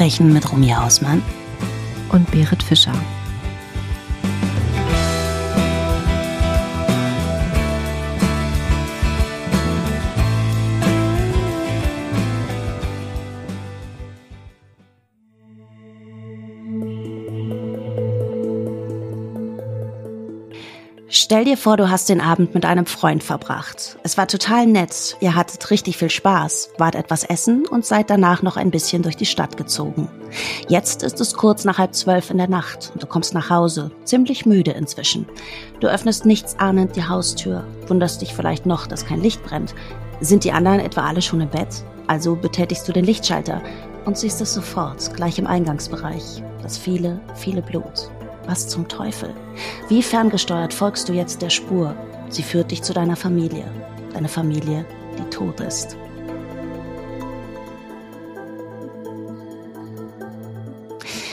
Verbrechen mit Romy Hausmann und Berit Fischer. Stell dir vor, du hast den Abend mit einem Freund verbracht. Es war total nett, ihr hattet richtig viel Spaß, wart etwas essen und seid danach noch ein bisschen durch die Stadt gezogen. Jetzt ist es kurz nach halb zwölf in der Nacht und du kommst nach Hause, ziemlich müde inzwischen. Du öffnest nichtsahnend die Haustür, wunderst dich vielleicht noch, dass kein Licht brennt. Sind die anderen etwa alle schon im Bett? Also betätigst du den Lichtschalter und siehst es sofort, gleich im Eingangsbereich. Das viele, viele Blut. Was zum Teufel? Wie ferngesteuert folgst du jetzt der Spur? Sie führt dich zu deiner Familie. Deine Familie, die tot ist.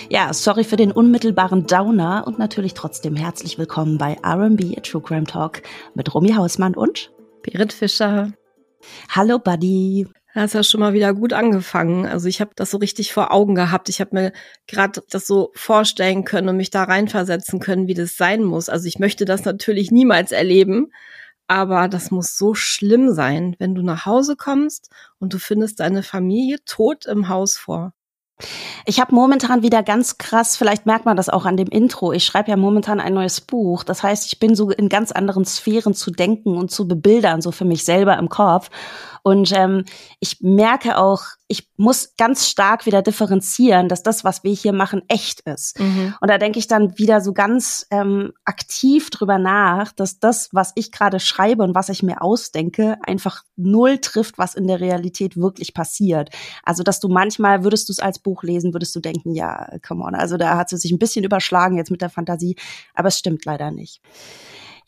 Ja, sorry für den unmittelbaren Downer und natürlich trotzdem herzlich willkommen bei RB True Crime Talk mit Romy Hausmann und Berit Fischer. Hallo Buddy. Das ist ja schon mal wieder gut angefangen. Also ich habe das so richtig vor Augen gehabt. Ich habe mir gerade das so vorstellen können und mich da reinversetzen können, wie das sein muss. Also ich möchte das natürlich niemals erleben, aber das muss so schlimm sein, wenn du nach Hause kommst und du findest deine Familie tot im Haus vor. Ich habe momentan wieder ganz krass, vielleicht merkt man das auch an dem Intro, ich schreibe ja momentan ein neues Buch. Das heißt, ich bin so in ganz anderen Sphären zu denken und zu bebildern, so für mich selber im Kopf. Und ähm, ich merke auch, ich muss ganz stark wieder differenzieren, dass das, was wir hier machen, echt ist. Mhm. Und da denke ich dann wieder so ganz ähm, aktiv drüber nach, dass das, was ich gerade schreibe und was ich mir ausdenke, einfach null trifft, was in der Realität wirklich passiert. Also, dass du manchmal, würdest du es als Buch lesen, würdest du denken, ja, come on, also da hat sie sich ein bisschen überschlagen jetzt mit der Fantasie, aber es stimmt leider nicht.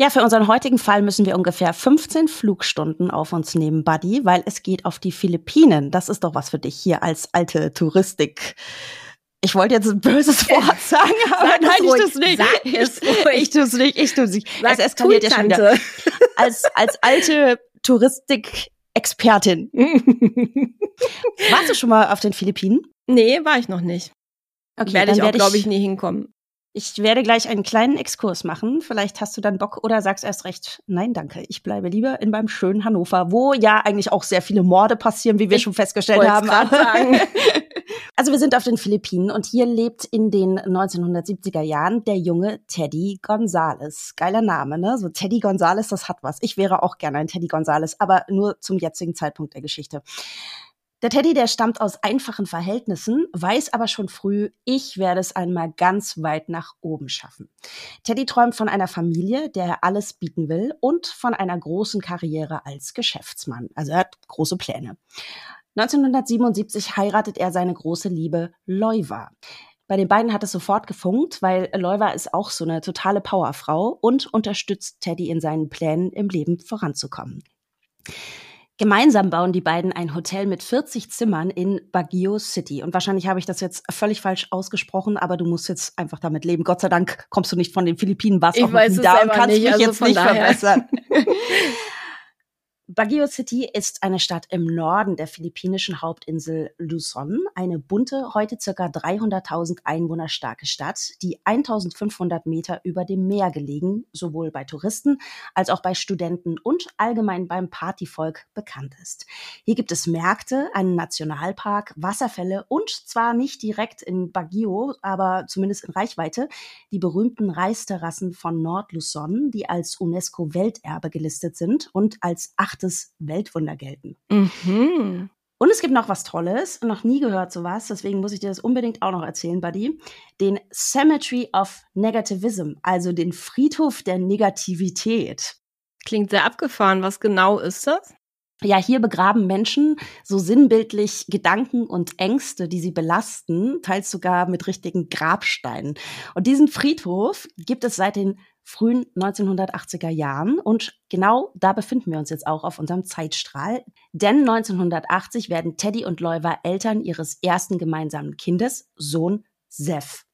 Ja, für unseren heutigen Fall müssen wir ungefähr 15 Flugstunden auf uns nehmen, Buddy, weil es geht auf die Philippinen. Das ist doch was für dich hier als alte Touristik. Ich wollte jetzt ein böses Wort sagen, aber Sag nein, ich nicht. Sag es ruhig. Ich tu's nicht, ich tu's nicht. Sag es eskaliert ja schon wieder. Als, als alte Touristik-Expertin. Warst du schon mal auf den Philippinen? Nee, war ich noch nicht. Okay, werde ich auch, glaube ich, nie hinkommen. Ich werde gleich einen kleinen Exkurs machen. Vielleicht hast du dann Bock oder sagst erst recht, nein, danke. Ich bleibe lieber in meinem schönen Hannover, wo ja eigentlich auch sehr viele Morde passieren, wie wir Ich schon festgestellt haben. Also wir sind auf den Philippinen und hier lebt in den 1970er Jahren der junge Teddy Gonzales. Geiler Name, ne? So Teddy Gonzales, das hat was. Ich wäre auch gerne ein Teddy Gonzales, aber nur zum jetzigen Zeitpunkt der Geschichte. Der Teddy, der stammt aus einfachen Verhältnissen, weiß aber schon früh, ich werde es einmal ganz weit nach oben schaffen. Teddy träumt von einer Familie, der er alles bieten will und von einer großen Karriere als Geschäftsmann. Also er hat große Pläne. 1977 heiratet er seine große Liebe Loiva. Bei den beiden hat es sofort gefunkt, weil Loiva ist auch so eine totale Powerfrau und unterstützt Teddy in seinen Plänen, im Leben voranzukommen. Gemeinsam bauen die beiden ein Hotel mit 40 Zimmern in Baguio City. Und wahrscheinlich habe ich das jetzt völlig falsch ausgesprochen, aber du musst jetzt einfach damit leben. Gott sei Dank kommst du nicht von den Philippinen, warst Ich auch weiß da und kannst nicht, mich also jetzt nicht daher. verbessern. Baguio City ist eine Stadt im Norden der philippinischen Hauptinsel Luzon, eine bunte, heute circa 300.000 Einwohner starke Stadt, die 1500 Meter über dem Meer gelegen, sowohl bei Touristen als auch bei Studenten und allgemein beim Partyvolk bekannt ist. Hier gibt es Märkte, einen Nationalpark, Wasserfälle und zwar nicht direkt in Baguio, aber zumindest in Reichweite, die berühmten Reisterrassen von Nord-Luzon, die als UNESCO-Welterbe gelistet sind und als achtes Weltwunder gelten. Mhm. Und es gibt noch was Tolles, noch nie gehört sowas, deswegen muss ich dir das unbedingt auch noch erzählen, Buddy. Den Cemetery of Negativism, also den Friedhof der Negativität. Klingt sehr abgefahren. Was genau ist das? Ja, hier begraben Menschen so sinnbildlich Gedanken und Ängste, die sie belasten, teils sogar mit richtigen Grabsteinen. Und diesen Friedhof gibt es seit den frühen 1980er Jahren und genau da befinden wir uns jetzt auch auf unserem Zeitstrahl. Denn 1980 werden Teddy und Loiva Eltern ihres ersten gemeinsamen Kindes, Sohn Seth.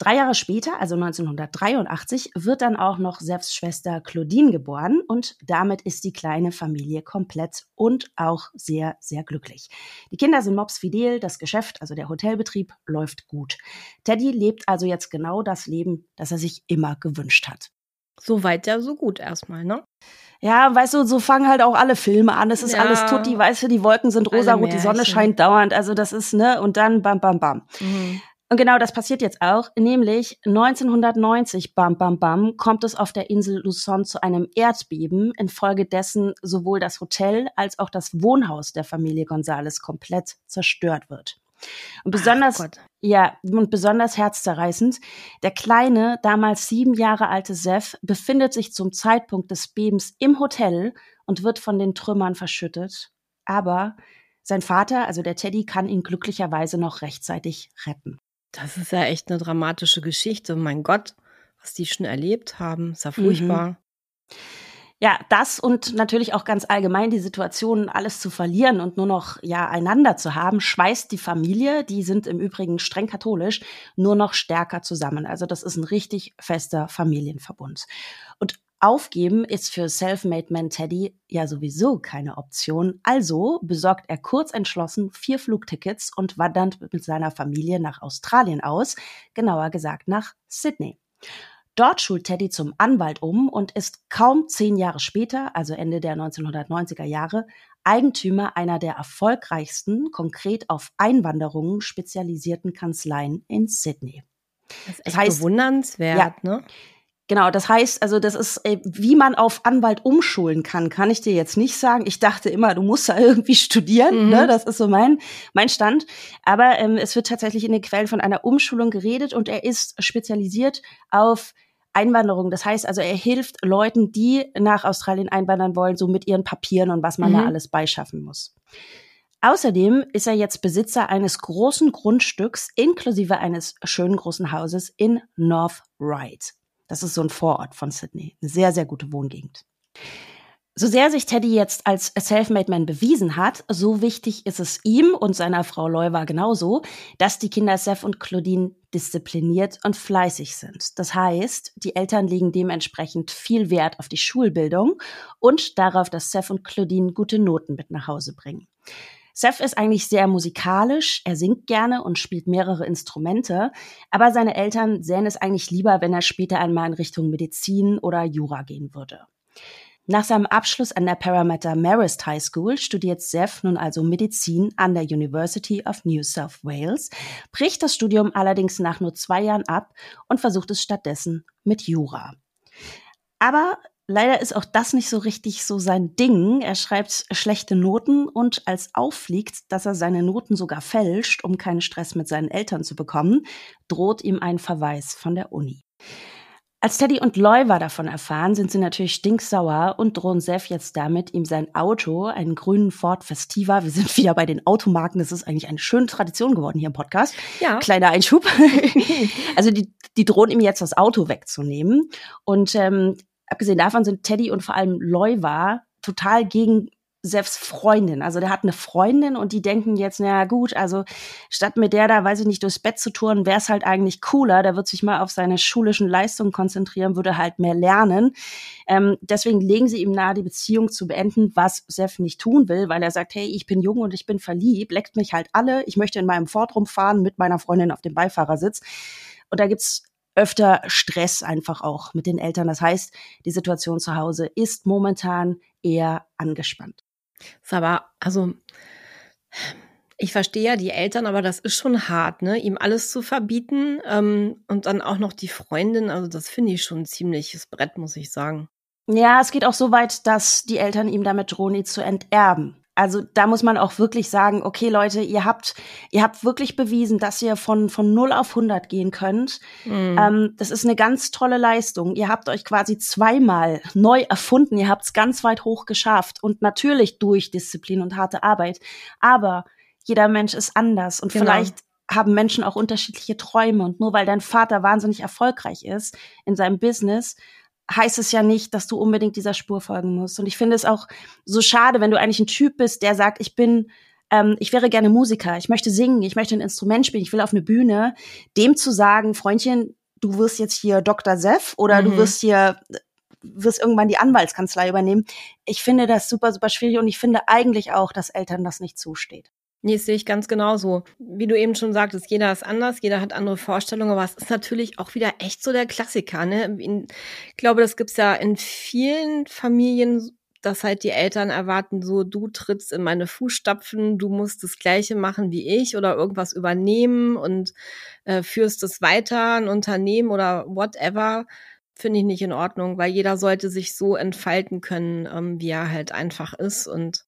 Drei Jahre später, also 1983, wird dann auch noch Sefs Schwester Claudine geboren und damit ist die kleine Familie komplett und auch sehr, sehr glücklich. Die Kinder sind mobsfidel, das Geschäft, also der Hotelbetrieb, läuft gut. Teddy lebt also jetzt genau das Leben, das er sich immer gewünscht hat. So weit ja so gut erstmal, ne? Ja, weißt du, so fangen halt auch alle Filme an. Es ist ja. alles tutti, weißt du, die Wolken sind rosarot, die Sonne scheint dauernd. Also das ist, ne, und dann bam, bam, bam. Mhm. Und genau das passiert jetzt auch, nämlich 1990, bam, bam, bam, kommt es auf der Insel Luzon zu einem Erdbeben, infolgedessen sowohl das Hotel als auch das Wohnhaus der Familie Gonzales komplett zerstört wird. Und besonders, ja, und besonders herzzerreißend, der kleine, damals sieben Jahre alte Seth befindet sich zum Zeitpunkt des Bebens im Hotel und wird von den Trümmern verschüttet. Aber sein Vater, also der Teddy, kann ihn glücklicherweise noch rechtzeitig retten. Das ist ja echt eine dramatische Geschichte. Mein Gott, was die schon erlebt haben, ist ja furchtbar. Mhm. Ja, das und natürlich auch ganz allgemein die Situation, alles zu verlieren und nur noch ja einander zu haben, schweißt die Familie, die sind im Übrigen streng katholisch, nur noch stärker zusammen. Also das ist ein richtig fester Familienverbund. Und Aufgeben ist für Selfmade Man Teddy ja sowieso keine Option. Also besorgt er kurz entschlossen vier Flugtickets und wandert mit seiner Familie nach Australien aus, genauer gesagt nach Sydney. Dort schult Teddy zum Anwalt um und ist kaum zehn Jahre später, also Ende der 1990er Jahre, Eigentümer einer der erfolgreichsten, konkret auf Einwanderungen spezialisierten Kanzleien in Sydney. Das ist echt das heißt, bewundernswert, ja, ne? Genau, das heißt, also das ist, äh, wie man auf Anwalt umschulen kann, kann ich dir jetzt nicht sagen. Ich dachte immer, du musst da irgendwie studieren, mhm. ne? Das ist so mein mein Stand. Aber ähm, es wird tatsächlich in den Quellen von einer Umschulung geredet und er ist spezialisiert auf Einwanderung. Das heißt also, er hilft Leuten, die nach Australien einwandern wollen, so mit ihren Papieren und was man mhm. da alles beischaffen muss. Außerdem ist er jetzt Besitzer eines großen Grundstücks inklusive eines schönen großen Hauses in North Ryde. Das ist so ein Vorort von Sydney. Eine sehr, sehr gute Wohngegend. So sehr sich Teddy jetzt als Selfmade Man bewiesen hat, so wichtig ist es ihm und seiner Frau Leuwa genauso, dass die Kinder Seth und Claudine diszipliniert und fleißig sind. Das heißt, die Eltern legen dementsprechend viel Wert auf die Schulbildung und darauf, dass Seth und Claudine gute Noten mit nach Hause bringen. Seth ist eigentlich sehr musikalisch, er singt gerne und spielt mehrere Instrumente, aber seine Eltern sähen es eigentlich lieber, wenn er später einmal in Richtung Medizin oder Jura gehen würde. Nach seinem Abschluss an der Parramatta Marist High School studiert Seth nun also Medizin an der University of New South Wales, bricht das Studium allerdings nach nur zwei Jahren ab und versucht es stattdessen mit Jura. Aber Leider ist auch das nicht so richtig so sein Ding. Er schreibt schlechte Noten und als auffliegt, dass er seine Noten sogar fälscht, um keinen Stress mit seinen Eltern zu bekommen, droht ihm ein Verweis von der Uni. Als Teddy und Loiva davon erfahren, sind sie natürlich stinksauer und drohen Seth jetzt damit, ihm sein Auto, einen grünen Ford Festiva, wir sind wieder bei den Automarken, das ist eigentlich eine schöne Tradition geworden hier im Podcast. Ja. Kleiner Einschub. also die, die drohen ihm jetzt das Auto wegzunehmen. Und ähm, abgesehen davon sind Teddy und vor allem Loiva total gegen Sefs Freundin. Also der hat eine Freundin und die denken jetzt, na gut, also statt mit der da, weiß ich nicht, durchs Bett zu touren, wäre es halt eigentlich cooler. Der wird sich mal auf seine schulischen Leistungen konzentrieren, würde halt mehr lernen. Ähm, deswegen legen sie ihm nahe, die Beziehung zu beenden, was Sef nicht tun will, weil er sagt, hey, ich bin jung und ich bin verliebt, leckt mich halt alle. Ich möchte in meinem Ford rumfahren mit meiner Freundin auf dem Beifahrersitz. Und da gibt's öfter Stress einfach auch mit den Eltern. Das heißt, die Situation zu Hause ist momentan eher angespannt. Ist aber, also, ich verstehe ja die Eltern, aber das ist schon hart, ne? Ihm alles zu verbieten ähm, und dann auch noch die Freundin. Also, das finde ich schon ein ziemliches Brett, muss ich sagen. Ja, es geht auch so weit, dass die Eltern ihm damit drohen, ihn zu enterben. Also da muss man auch wirklich sagen, okay Leute, ihr habt, ihr habt wirklich bewiesen, dass ihr von, von 0 auf 100 gehen könnt. Mhm. Ähm, das ist eine ganz tolle Leistung. Ihr habt euch quasi zweimal neu erfunden. Ihr habt es ganz weit hoch geschafft. Und natürlich durch Disziplin und harte Arbeit. Aber jeder Mensch ist anders. Und genau. vielleicht haben Menschen auch unterschiedliche Träume. Und nur weil dein Vater wahnsinnig erfolgreich ist in seinem Business, heißt es ja nicht, dass du unbedingt dieser Spur folgen musst. Und ich finde es auch so schade, wenn du eigentlich ein Typ bist, der sagt, ich bin ähm, ich wäre gerne Musiker, ich möchte singen, ich möchte ein Instrument spielen, ich will auf eine Bühne, dem zu sagen, Freundchen, du wirst jetzt hier Dr. Seff oder mhm. du wirst hier wirst irgendwann die Anwaltskanzlei übernehmen. Ich finde das super, super schwierig und ich finde eigentlich auch, dass Eltern das nicht zusteht. Nee, das sehe ich ganz genauso. Wie du eben schon sagtest, jeder ist anders, jeder hat andere Vorstellungen, aber es ist natürlich auch wieder echt so der Klassiker. Ne? Ich glaube, das gibt's ja in vielen Familien, dass halt die Eltern erwarten, so du trittst in meine Fußstapfen, du musst das Gleiche machen wie ich oder irgendwas übernehmen und äh, führst es weiter, ein Unternehmen oder whatever finde ich nicht in Ordnung, weil jeder sollte sich so entfalten können, ähm, wie er halt einfach ist und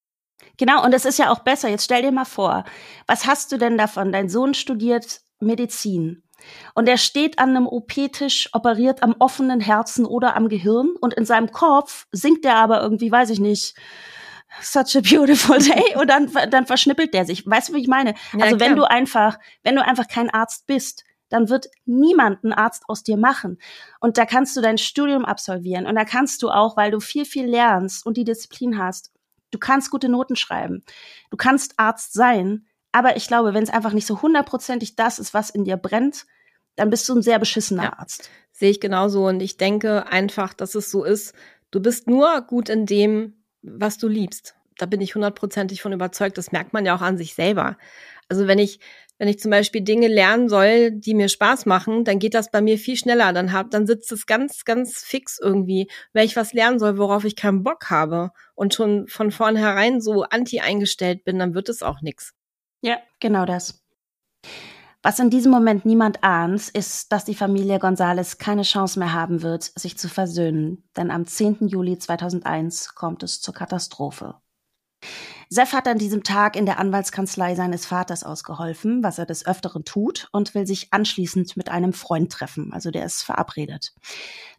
Genau, und das ist ja auch besser. Jetzt stell dir mal vor, was hast du denn davon? Dein Sohn studiert Medizin und er steht an einem OP-Tisch, operiert am offenen Herzen oder am Gehirn und in seinem Kopf singt er aber irgendwie, weiß ich nicht, such a beautiful day und dann, dann verschnippelt der sich. Weißt du, wie ich meine? Ja, also wenn du einfach, wenn du einfach kein Arzt bist, dann wird niemand einen Arzt aus dir machen. Und da kannst du dein Studium absolvieren und da kannst du auch, weil du viel, viel lernst und die Disziplin hast, du kannst gute Noten schreiben, du kannst Arzt sein, aber ich glaube, wenn es einfach nicht so hundertprozentig das ist, was in dir brennt, dann bist du ein sehr beschissener ja, Arzt. Sehe ich genauso und ich denke einfach, dass es so ist, du bist nur gut in dem, was du liebst. Da bin ich hundertprozentig von überzeugt. Das merkt man ja auch an sich selber. Also wenn ich wenn ich zum Beispiel Dinge lernen soll, die mir Spaß machen, dann geht das bei mir viel schneller. Dann hab, dann sitzt es ganz, ganz fix irgendwie. Wenn ich was lernen soll, worauf ich keinen Bock habe und schon von vornherein so anti eingestellt bin, dann wird es auch nix. Ja, genau das. Was in diesem Moment niemand ahnt, ist, dass die Familie Gonzales keine Chance mehr haben wird, sich zu versöhnen. Denn am 10. Juli 2001 kommt es zur Katastrophe. Seff hat an diesem Tag in der Anwaltskanzlei seines Vaters ausgeholfen, was er des Öfteren tut, und will sich anschließend mit einem Freund treffen. Also der ist verabredet.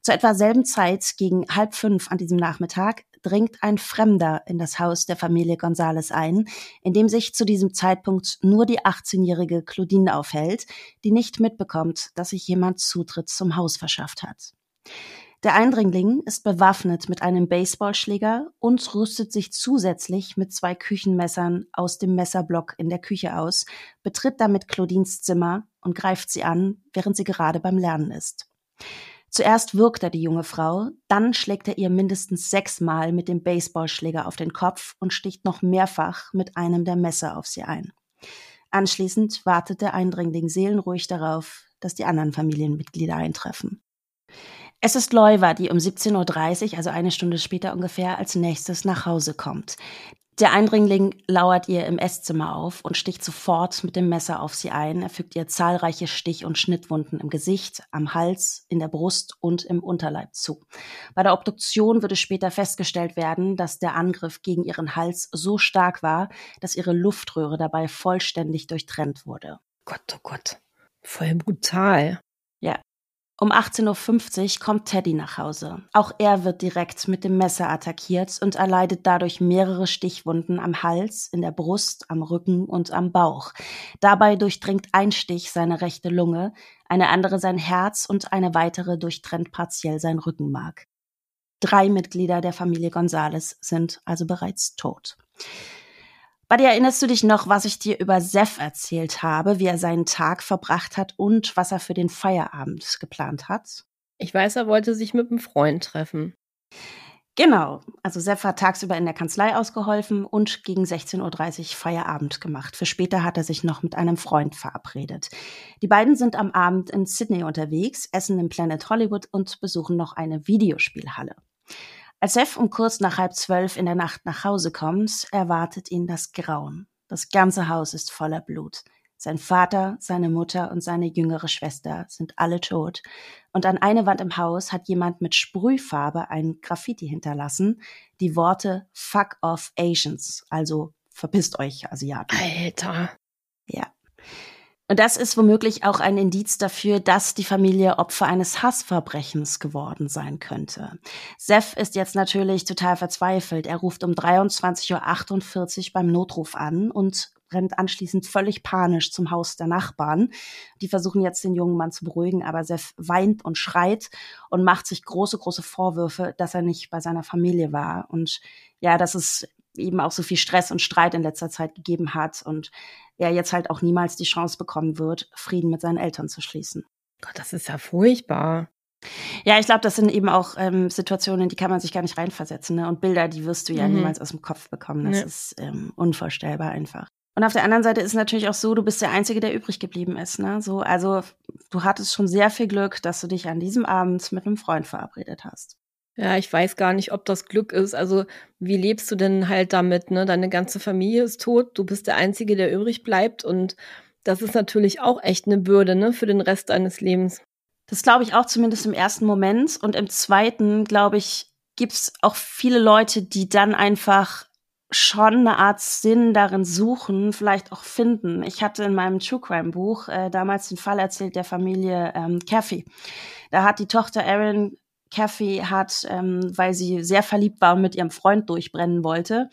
Zu etwa selben Zeit, gegen halb fünf an diesem Nachmittag, dringt ein Fremder in das Haus der Familie Gonzales ein, in dem sich zu diesem Zeitpunkt nur die 18-jährige Claudine aufhält, die nicht mitbekommt, dass sich jemand Zutritt zum Haus verschafft hat. Der Eindringling ist bewaffnet mit einem Baseballschläger und rüstet sich zusätzlich mit zwei Küchenmessern aus dem Messerblock in der Küche aus, betritt damit Claudines Zimmer und greift sie an, während sie gerade beim Lernen ist. Zuerst wirkt er die junge Frau, dann schlägt er ihr mindestens sechsmal mit dem Baseballschläger auf den Kopf und sticht noch mehrfach mit einem der Messer auf sie ein. Anschließend wartet der Eindringling seelenruhig darauf, dass die anderen Familienmitglieder eintreffen. Es ist Leuwa, die um 17.30 Uhr, also eine Stunde später ungefähr, als nächstes nach Hause kommt. Der Eindringling lauert ihr im Esszimmer auf und sticht sofort mit dem Messer auf sie ein. Er fügt ihr zahlreiche Stich- und Schnittwunden im Gesicht, am Hals, in der Brust und im Unterleib zu. Bei der Obduktion würde später festgestellt werden, dass der Angriff gegen ihren Hals so stark war, dass ihre Luftröhre dabei vollständig durchtrennt wurde. Gott, oh Gott. Voll brutal. Ja, um 18.50 Uhr kommt Teddy nach Hause. Auch er wird direkt mit dem Messer attackiert und erleidet dadurch mehrere Stichwunden am Hals, in der Brust, am Rücken und am Bauch. Dabei durchdringt ein Stich seine rechte Lunge, eine andere sein Herz und eine weitere durchtrennt partiell sein Rückenmark. Drei Mitglieder der Familie Gonzales sind also bereits tot. Buddy, erinnerst du dich noch, was ich dir über Seth erzählt habe, wie er seinen Tag verbracht hat und was er für den Feierabend geplant hat? Ich weiß, er wollte sich mit einem Freund treffen. Genau. Also Seth hat tagsüber in der Kanzlei ausgeholfen und gegen 16.30 Uhr Feierabend gemacht. Für später hat er sich noch mit einem Freund verabredet. Die beiden sind am Abend in Sydney unterwegs, essen im Planet Hollywood und besuchen noch eine Videospielhalle. Als Seth um kurz nach halb zwölf in der Nacht nach Hause kommt, erwartet ihn das Grauen. Das ganze Haus ist voller Blut. Sein Vater, seine Mutter und seine jüngere Schwester sind alle tot. Und an eine Wand im Haus hat jemand mit Sprühfarbe ein Graffiti hinterlassen, die Worte Fuck off Asians, also verpisst euch Asiaten. Alter. Ja. Und das ist womöglich auch ein Indiz dafür, dass die Familie Opfer eines Hassverbrechens geworden sein könnte. Seth ist jetzt natürlich total verzweifelt. Er ruft um 23.48 Uhr beim Notruf an und rennt anschließend völlig panisch zum Haus der Nachbarn. Die versuchen jetzt den jungen Mann zu beruhigen, aber Seth weint und schreit und macht sich große, große Vorwürfe, dass er nicht bei seiner Familie war. Und ja, das ist eben auch so viel Stress und Streit in letzter Zeit gegeben hat und er jetzt halt auch niemals die Chance bekommen wird, Frieden mit seinen Eltern zu schließen. Gott, das ist ja furchtbar. Ja, ich glaube, das sind eben auch ähm, Situationen, die kann man sich gar nicht reinversetzen. Ne? Und Bilder, die wirst du ja mhm. niemals aus dem Kopf bekommen. Das ja. ist ähm, unvorstellbar einfach. Und auf der anderen Seite ist es natürlich auch so, du bist der Einzige, der übrig geblieben ist. Ne? So, also du hattest schon sehr viel Glück, dass du dich an diesem Abend mit einem Freund verabredet hast. Ja, ich weiß gar nicht, ob das Glück ist. Also, wie lebst du denn halt damit, ne? Deine ganze Familie ist tot, du bist der Einzige, der übrig bleibt und das ist natürlich auch echt eine Bürde, ne, für den Rest deines Lebens. Das glaube ich auch zumindest im ersten Moment. Und im zweiten, glaube ich, gibt's auch viele Leute, die dann einfach schon eine Art Sinn darin suchen, vielleicht auch finden. Ich hatte in meinem True Crime Buch äh, damals den Fall erzählt der Familie ähm, Caffey. Da hat die Tochter Erin Caffey hat, ähm, weil sie sehr verliebt war und mit ihrem Freund durchbrennen wollte,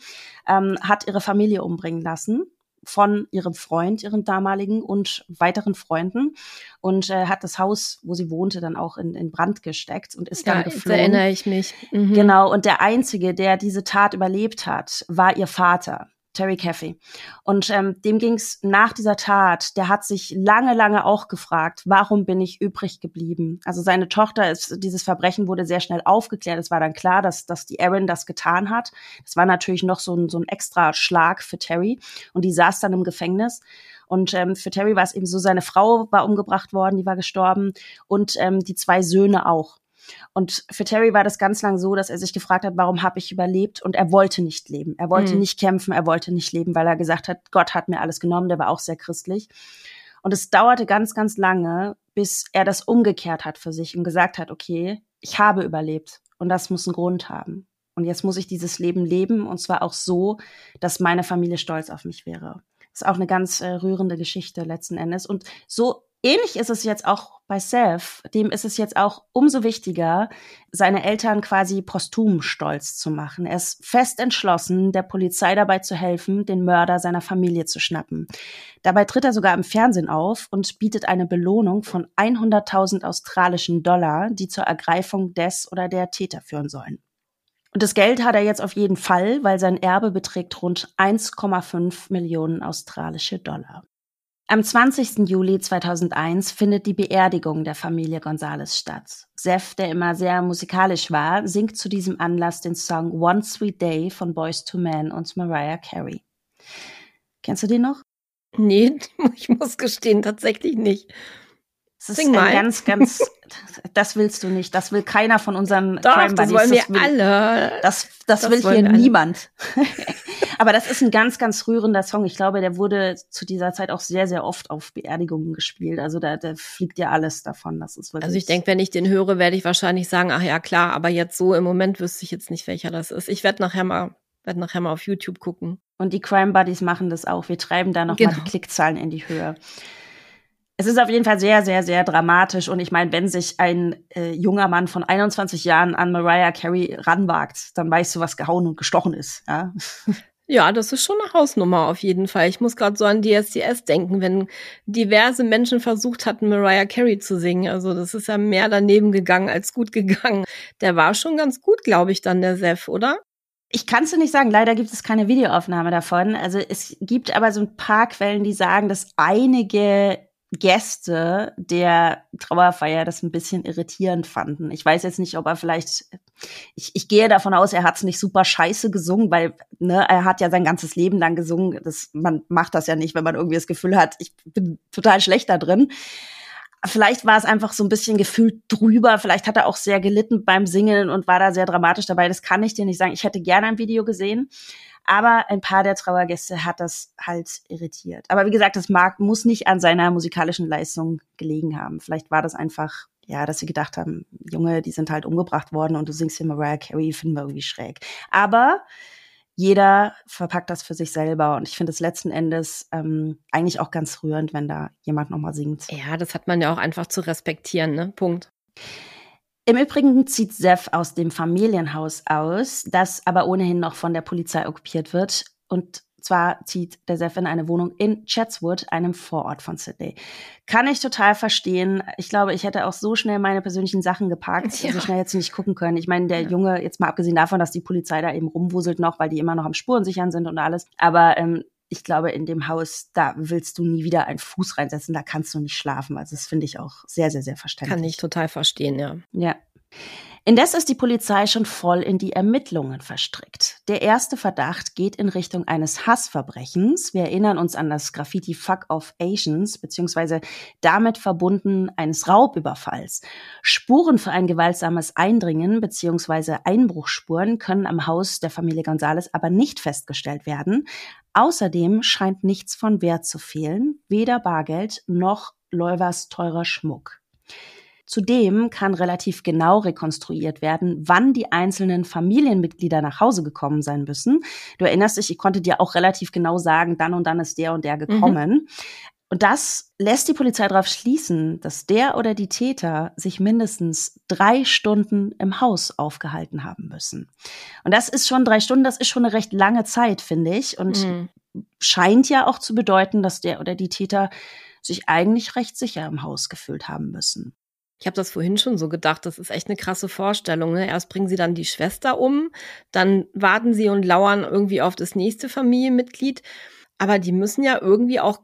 ähm, hat ihre Familie umbringen lassen von ihrem Freund, ihrem damaligen und weiteren Freunden und äh, hat das Haus, wo sie wohnte, dann auch in, in Brand gesteckt und ist dann ja, geflohen. Jetzt erinnere ich mich. Mhm. Genau. Und der einzige, der diese Tat überlebt hat, war ihr Vater. Terry Caffey. Und ähm, dem ging es nach dieser Tat, der hat sich lange, lange auch gefragt, warum bin ich übrig geblieben? Also seine Tochter ist, dieses Verbrechen wurde sehr schnell aufgeklärt. Es war dann klar, dass, dass die Erin das getan hat. Das war natürlich noch so ein, so ein extra Schlag für Terry. Und die saß dann im Gefängnis. Und ähm, für Terry war es eben so, seine Frau war umgebracht worden, die war gestorben und ähm, die zwei Söhne auch. Und für Terry war das ganz lang so, dass er sich gefragt hat, warum habe ich überlebt? Und er wollte nicht leben. Er wollte mhm. nicht kämpfen, er wollte nicht leben, weil er gesagt hat, Gott hat mir alles genommen. Der war auch sehr christlich. Und es dauerte ganz, ganz lange, bis er das umgekehrt hat für sich und gesagt hat, okay, ich habe überlebt und das muss einen Grund haben. Und jetzt muss ich dieses Leben leben und zwar auch so, dass meine Familie stolz auf mich wäre. Das ist auch eine ganz äh, rührende Geschichte letzten Endes. Und so ähnlich ist es jetzt auch bei Seth. Dem ist es jetzt auch umso wichtiger, seine Eltern quasi posthum stolz zu machen. Er ist fest entschlossen, der Polizei dabei zu helfen, den Mörder seiner Familie zu schnappen. Dabei tritt er sogar im Fernsehen auf und bietet eine Belohnung von 100.000 australischen Dollar, die zur Ergreifung des oder der Täter führen sollen. Und das Geld hat er jetzt auf jeden Fall, weil sein Erbe beträgt rund 1,5 Millionen australische Dollar. Am 20. Juli 2001 findet die Beerdigung der Familie Gonzales statt. Seth, der immer sehr musikalisch war, singt zu diesem Anlass den Song One Sweet Day von Boys to Men und Mariah Carey. Kennst du den noch? Nee, ich muss gestehen, tatsächlich nicht. Das ist Sing ein ganz, ganz, das willst du nicht. Das will keiner von unseren Doch, Crime Buddies. Das wollen wir das will, alle. Das, das, das will hier niemand. Aber das ist ein ganz, ganz rührender Song. Ich glaube, der wurde zu dieser Zeit auch sehr, sehr oft auf Beerdigungen gespielt. Also da, da fliegt ja alles davon. Das ist wirklich also ich denke, wenn ich den höre, werde ich wahrscheinlich sagen, ach ja, klar, aber jetzt so im Moment wüsste ich jetzt nicht, welcher das ist. Ich werde nachher mal, werde nachher mal auf YouTube gucken. Und die Crime Buddies machen das auch. Wir treiben da noch genau. mal die Klickzahlen in die Höhe. Es ist auf jeden Fall sehr, sehr, sehr dramatisch. Und ich meine, wenn sich ein äh, junger Mann von 21 Jahren an Mariah Carey ranwagt, dann weißt du, was gehauen und gestochen ist. Ja, ja das ist schon eine Hausnummer auf jeden Fall. Ich muss gerade so an DSDS denken, wenn diverse Menschen versucht hatten, Mariah Carey zu singen. Also das ist ja mehr daneben gegangen als gut gegangen. Der war schon ganz gut, glaube ich, dann der Sef, oder? Ich kann es dir nicht sagen, leider gibt es keine Videoaufnahme davon. Also es gibt aber so ein paar Quellen, die sagen, dass einige Gäste der Trauerfeier das ein bisschen irritierend fanden. Ich weiß jetzt nicht, ob er vielleicht, ich, ich gehe davon aus, er hat es nicht super scheiße gesungen, weil ne, er hat ja sein ganzes Leben lang gesungen. Das, man macht das ja nicht, wenn man irgendwie das Gefühl hat, ich bin total schlecht da drin. Vielleicht war es einfach so ein bisschen gefühlt drüber. Vielleicht hat er auch sehr gelitten beim Singen und war da sehr dramatisch dabei. Das kann ich dir nicht sagen. Ich hätte gerne ein Video gesehen. Aber ein paar der Trauergäste hat das halt irritiert. Aber wie gesagt, das mag, muss nicht an seiner musikalischen Leistung gelegen haben. Vielleicht war das einfach, ja, dass sie gedacht haben, Junge, die sind halt umgebracht worden und du singst hier Mariah Carey, finden wir irgendwie schräg. Aber jeder verpackt das für sich selber und ich finde es letzten Endes ähm, eigentlich auch ganz rührend, wenn da jemand nochmal singt. Ja, das hat man ja auch einfach zu respektieren, ne? Punkt. Im Übrigen zieht Seth aus dem Familienhaus aus, das aber ohnehin noch von der Polizei okkupiert wird. Und zwar zieht der Seth in eine Wohnung in Chatswood, einem Vorort von Sydney. Kann ich total verstehen. Ich glaube, ich hätte auch so schnell meine persönlichen Sachen gepackt. Ja. So schnell jetzt nicht gucken können. Ich meine, der ja. Junge, jetzt mal abgesehen davon, dass die Polizei da eben rumwuselt noch, weil die immer noch am Spuren sichern sind und alles. Aber ähm, ich glaube, in dem Haus, da willst du nie wieder einen Fuß reinsetzen, da kannst du nicht schlafen. Also das finde ich auch sehr, sehr, sehr verständlich. Kann ich total verstehen, ja. Ja. Indes ist die Polizei schon voll in die Ermittlungen verstrickt. Der erste Verdacht geht in Richtung eines Hassverbrechens. Wir erinnern uns an das Graffiti Fuck of Asians, beziehungsweise damit verbunden eines Raubüberfalls. Spuren für ein gewaltsames Eindringen, beziehungsweise Einbruchspuren können am Haus der Familie Gonzales aber nicht festgestellt werden. Außerdem scheint nichts von Wert zu fehlen, weder Bargeld noch Leuvers teurer Schmuck. Zudem kann relativ genau rekonstruiert werden, wann die einzelnen Familienmitglieder nach Hause gekommen sein müssen. Du erinnerst dich, ich konnte dir auch relativ genau sagen, dann und dann ist der und der gekommen. Mhm. Und das lässt die Polizei darauf schließen, dass der oder die Täter sich mindestens drei Stunden im Haus aufgehalten haben müssen. Und das ist schon drei Stunden, das ist schon eine recht lange Zeit, finde ich. Und mhm. scheint ja auch zu bedeuten, dass der oder die Täter sich eigentlich recht sicher im Haus gefühlt haben müssen. Ich habe das vorhin schon so gedacht, das ist echt eine krasse Vorstellung. Ne? Erst bringen sie dann die Schwester um, dann warten sie und lauern irgendwie auf das nächste Familienmitglied. Aber die müssen ja irgendwie auch,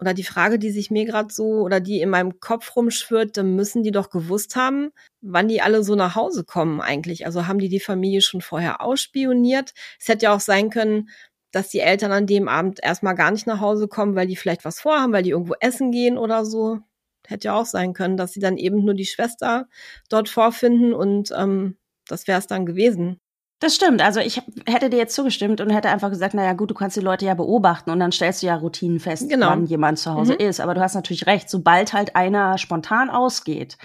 oder die Frage, die sich mir gerade so oder die in meinem Kopf rumschwirrt, dann müssen die doch gewusst haben, wann die alle so nach Hause kommen eigentlich. Also haben die die Familie schon vorher ausspioniert. Es hätte ja auch sein können, dass die Eltern an dem Abend erstmal gar nicht nach Hause kommen, weil die vielleicht was vorhaben, weil die irgendwo essen gehen oder so hätte ja auch sein können, dass sie dann eben nur die Schwester dort vorfinden und ähm, das wäre es dann gewesen. Das stimmt. Also ich hätte dir jetzt zugestimmt und hätte einfach gesagt, naja gut, du kannst die Leute ja beobachten und dann stellst du ja Routinen fest, genau. wann jemand zu Hause mhm. ist. Aber du hast natürlich recht, sobald halt einer spontan ausgeht,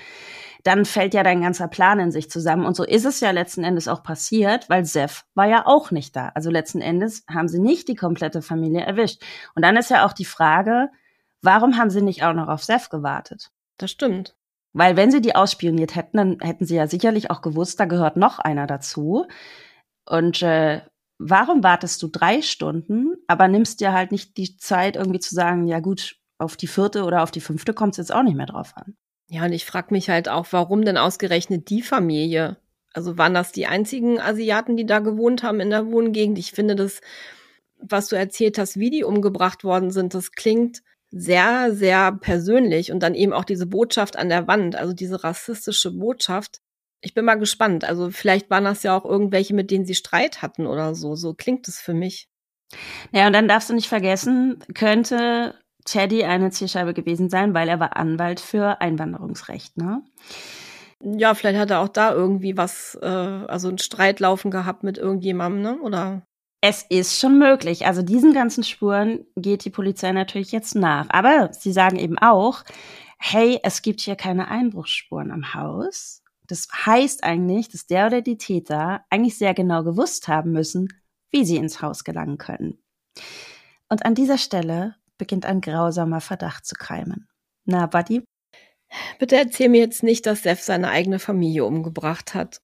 dann fällt ja dein ganzer Plan in sich zusammen. Und so ist es ja letzten Endes auch passiert, weil Seth war ja auch nicht da. Also letzten Endes haben sie nicht die komplette Familie erwischt. Und dann ist ja auch die Frage, Warum haben sie nicht auch noch auf Seth gewartet? Das stimmt. Weil wenn sie die ausspioniert hätten, dann hätten sie ja sicherlich auch gewusst, da gehört noch einer dazu. Und äh, warum wartest du drei Stunden, aber nimmst dir halt nicht die Zeit, irgendwie zu sagen, ja gut, auf die vierte oder auf die fünfte kommt es jetzt auch nicht mehr drauf an. Ja, und ich frage mich halt auch, warum denn ausgerechnet die Familie? Also waren das die einzigen Asiaten, die da gewohnt haben in der Wohngegend? Ich finde das, was du erzählt hast, wie die umgebracht worden sind, das klingt sehr, sehr persönlich und dann eben auch diese Botschaft an der Wand, also diese rassistische Botschaft. Ich bin mal gespannt. Also vielleicht waren das ja auch irgendwelche, mit denen sie Streit hatten oder so. So klingt es für mich. Ja, und dann darfst du nicht vergessen, könnte Teddy eine Zielscheibe gewesen sein, weil er war Anwalt für Einwanderungsrecht, ne? Ja, vielleicht hat er auch da irgendwie was, äh, also einen Streit laufen gehabt mit irgendjemandem, ne? Oder? Es ist schon möglich. Also diesen ganzen Spuren geht die Polizei natürlich jetzt nach. Aber sie sagen eben auch, hey, es gibt hier keine Einbruchsspuren am Haus. Das heißt eigentlich, dass der oder die Täter eigentlich sehr genau gewusst haben müssen, wie sie ins Haus gelangen können. Und an dieser Stelle beginnt ein grausamer Verdacht zu keimen. Na, Buddy? Bitte erzähl mir jetzt nicht, dass Seth seine eigene Familie umgebracht hat.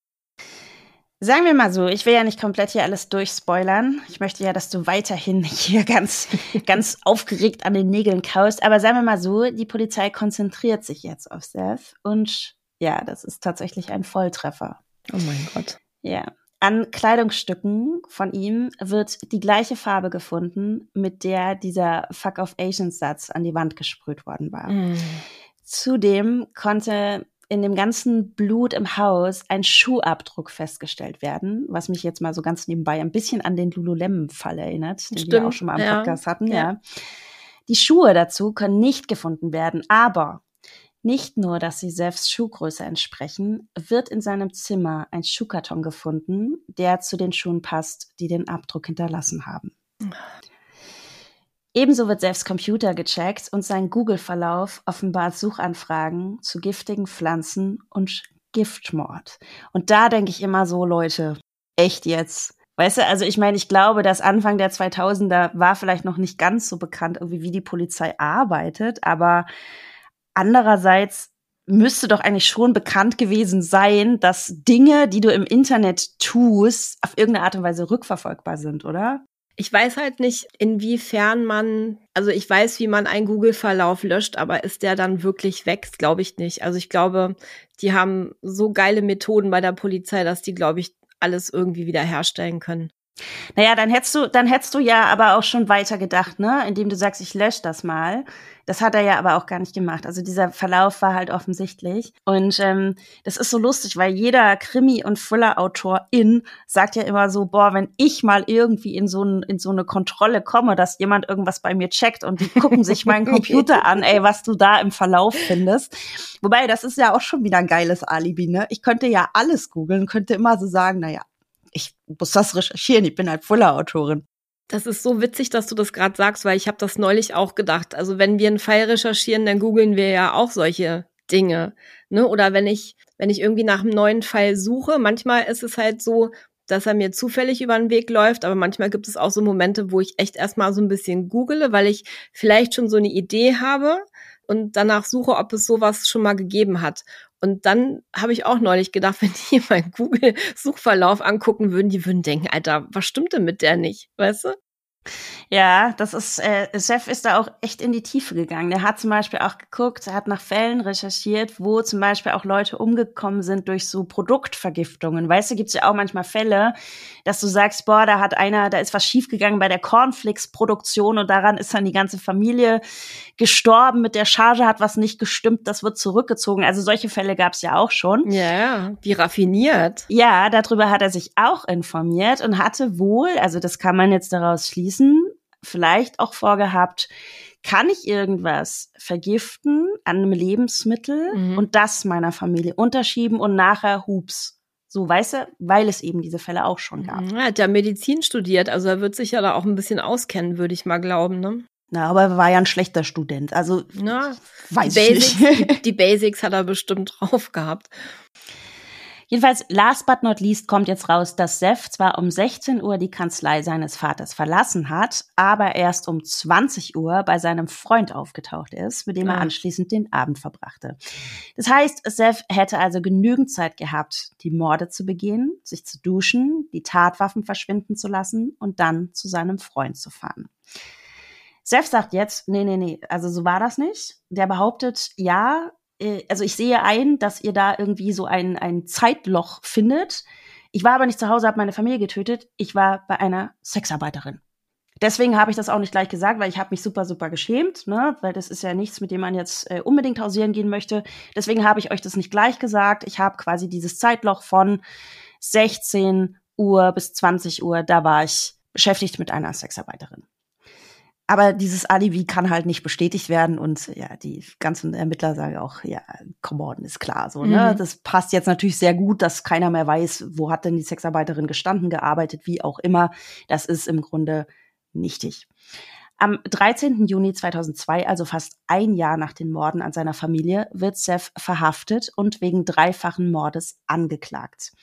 Sagen wir mal so, ich will ja nicht komplett hier alles durchspoilern. Ich möchte ja, dass du weiterhin hier ganz, ganz aufgeregt an den Nägeln kaust. Aber sagen wir mal so, die Polizei konzentriert sich jetzt auf Seth. Und ja, das ist tatsächlich ein Volltreffer. Oh mein Gott. Ja. An Kleidungsstücken von ihm wird die gleiche Farbe gefunden, mit der dieser Fuck of Asians Satz an die Wand gesprüht worden war. Mm. Zudem konnte in dem ganzen Blut im Haus ein Schuhabdruck festgestellt werden, was mich jetzt mal so ganz nebenbei ein bisschen an den Lululemon-Fall erinnert, den Stimmt, wir auch schon mal im ja. Podcast hatten. Ja. ja. Die Schuhe dazu können nicht gefunden werden, aber nicht nur, dass sie selbst Schuhgröße entsprechen, wird in seinem Zimmer ein Schuhkarton gefunden, der zu den Schuhen passt, die den Abdruck hinterlassen haben. Ebenso wird selbst Computer gecheckt und sein Google-Verlauf offenbart Suchanfragen zu giftigen Pflanzen und Giftmord. Und da denke ich immer so, Leute, echt jetzt. Weißt du, also ich meine, ich glaube, dass Anfang der 2000er war vielleicht noch nicht ganz so bekannt, irgendwie wie die Polizei arbeitet, aber andererseits müsste doch eigentlich schon bekannt gewesen sein, dass Dinge, die du im Internet tust, auf irgendeine Art und Weise rückverfolgbar sind, oder? Ich weiß halt nicht, inwiefern man, also ich weiß, wie man einen Google-Verlauf löscht, aber ist der dann wirklich weg? Glaube ich nicht. Also ich glaube, die haben so geile Methoden bei der Polizei, dass die, glaube ich, alles irgendwie wiederherstellen können. Naja, dann hättest du, dann hättest du ja aber auch schon weiter gedacht, ne? Indem du sagst, ich lösche das mal. Das hat er ja aber auch gar nicht gemacht. Also dieser Verlauf war halt offensichtlich. Und ähm, das ist so lustig, weil jeder Krimi- und Thriller-Autor in sagt ja immer so, boah, wenn ich mal irgendwie in so, in so eine Kontrolle komme, dass jemand irgendwas bei mir checkt und die gucken sich meinen Computer an, ey, was du da im Verlauf findest. Wobei, das ist ja auch schon wieder ein geiles Alibi, ne? Ich könnte ja alles googeln, könnte immer so sagen, naja, ich muss das recherchieren, ich bin halt Fuller-Autorin. Das ist so witzig, dass du das gerade sagst, weil ich habe das neulich auch gedacht. Also wenn wir einen Fall recherchieren, dann googeln wir ja auch solche Dinge. Ne? Oder wenn ich, wenn ich irgendwie nach einem neuen Fall suche, manchmal ist es halt so, dass er mir zufällig über den Weg läuft, aber manchmal gibt es auch so Momente, wo ich echt erstmal so ein bisschen google, weil ich vielleicht schon so eine Idee habe und danach suche, ob es sowas schon mal gegeben hat. Und dann habe ich auch neulich gedacht, wenn die meinen Google-Suchverlauf angucken würden, die würden denken, Alter, was stimmt denn mit der nicht, weißt du? Ja, das ist, äh, Seth ist da auch echt in die Tiefe gegangen. Der hat zum Beispiel auch geguckt, er hat nach Fällen recherchiert, wo zum Beispiel auch Leute umgekommen sind durch so Produktvergiftungen. Weißt du, gibt's ja auch manchmal Fälle, dass du sagst, boah, da hat einer, da ist was schiefgegangen bei der Cornflakes-Produktion und daran ist dann die ganze Familie gestorben, mit der Charge hat was nicht gestimmt, das wird zurückgezogen. Also solche Fälle gab's ja auch schon. Ja, wie raffiniert. Ja, darüber hat er sich auch informiert und hatte wohl, also das kann man jetzt daraus schließen, Wissen vielleicht auch vorgehabt, kann ich irgendwas vergiften an einem Lebensmittel mhm. und das meiner Familie unterschieben und nachher hups. So, weißt du, weil es eben diese Fälle auch schon gab. Er hat ja Medizin studiert, also er wird sich ja da auch ein bisschen auskennen, würde ich mal glauben, ne? Na, aber er war ja ein schlechter Student. Also, Na, weiß die Basics, ich nicht. Die, die Basics hat er bestimmt drauf gehabt. Jedenfalls, last but not least kommt jetzt raus, dass Seth zwar um 16 Uhr die Kanzlei seines Vaters verlassen hat, aber erst um 20 Uhr bei seinem Freund aufgetaucht ist, mit dem er ah. anschließend den Abend verbrachte. Das heißt, Seth hätte also genügend Zeit gehabt, die Morde zu begehen, sich zu duschen, die Tatwaffen verschwinden zu lassen und dann zu seinem Freund zu fahren. Seth sagt jetzt, nee, nee, nee, also so war das nicht. Der behauptet, ja, also ich sehe ein, dass ihr da irgendwie so ein, ein Zeitloch findet. Ich war aber nicht zu Hause, habe meine Familie getötet. Ich war bei einer Sexarbeiterin. Deswegen habe ich das auch nicht gleich gesagt, weil ich habe mich super, super geschämt, ne? weil das ist ja nichts, mit dem man jetzt äh, unbedingt hausieren gehen möchte. Deswegen habe ich euch das nicht gleich gesagt. Ich habe quasi dieses Zeitloch von 16 Uhr bis 20 Uhr, da war ich beschäftigt mit einer Sexarbeiterin aber dieses Alibi kann halt nicht bestätigt werden und ja, die ganzen Ermittler sagen auch, ja, come on, ist klar so, ne? Mhm. Das passt jetzt natürlich sehr gut, dass keiner mehr weiß, wo hat denn die Sexarbeiterin gestanden, gearbeitet, wie auch immer. Das ist im Grunde nichtig. Am 13. Juni 2002, also fast ein Jahr nach den Morden an seiner Familie, wird Seth verhaftet und wegen dreifachen Mordes angeklagt.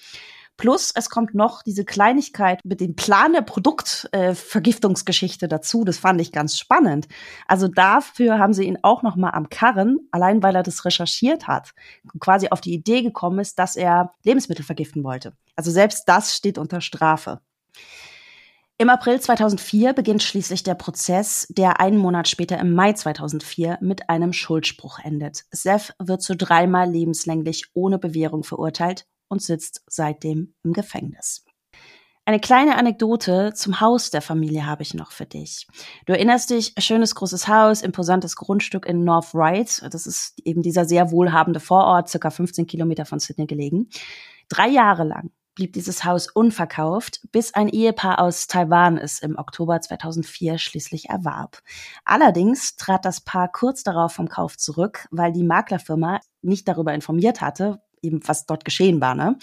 Plus, es kommt noch diese Kleinigkeit mit dem Plan der Produktvergiftungsgeschichte äh, dazu. Das fand ich ganz spannend. Also dafür haben sie ihn auch noch mal am Karren, allein weil er das recherchiert hat, quasi auf die Idee gekommen ist, dass er Lebensmittel vergiften wollte. Also selbst das steht unter Strafe. Im April 2004 beginnt schließlich der Prozess, der einen Monat später im Mai 2004 mit einem Schuldspruch endet. Seth wird zu dreimal lebenslänglich ohne Bewährung verurteilt und sitzt seitdem im Gefängnis. Eine kleine Anekdote zum Haus der Familie habe ich noch für dich. Du erinnerst dich, schönes großes Haus, imposantes Grundstück in North Ryde. Das ist eben dieser sehr wohlhabende Vorort, circa 15 Kilometer von Sydney gelegen. Drei Jahre lang blieb dieses Haus unverkauft, bis ein Ehepaar aus Taiwan es im Oktober 2004 schließlich erwarb. Allerdings trat das Paar kurz darauf vom Kauf zurück, weil die Maklerfirma nicht darüber informiert hatte, eben was dort geschehen war. Ne?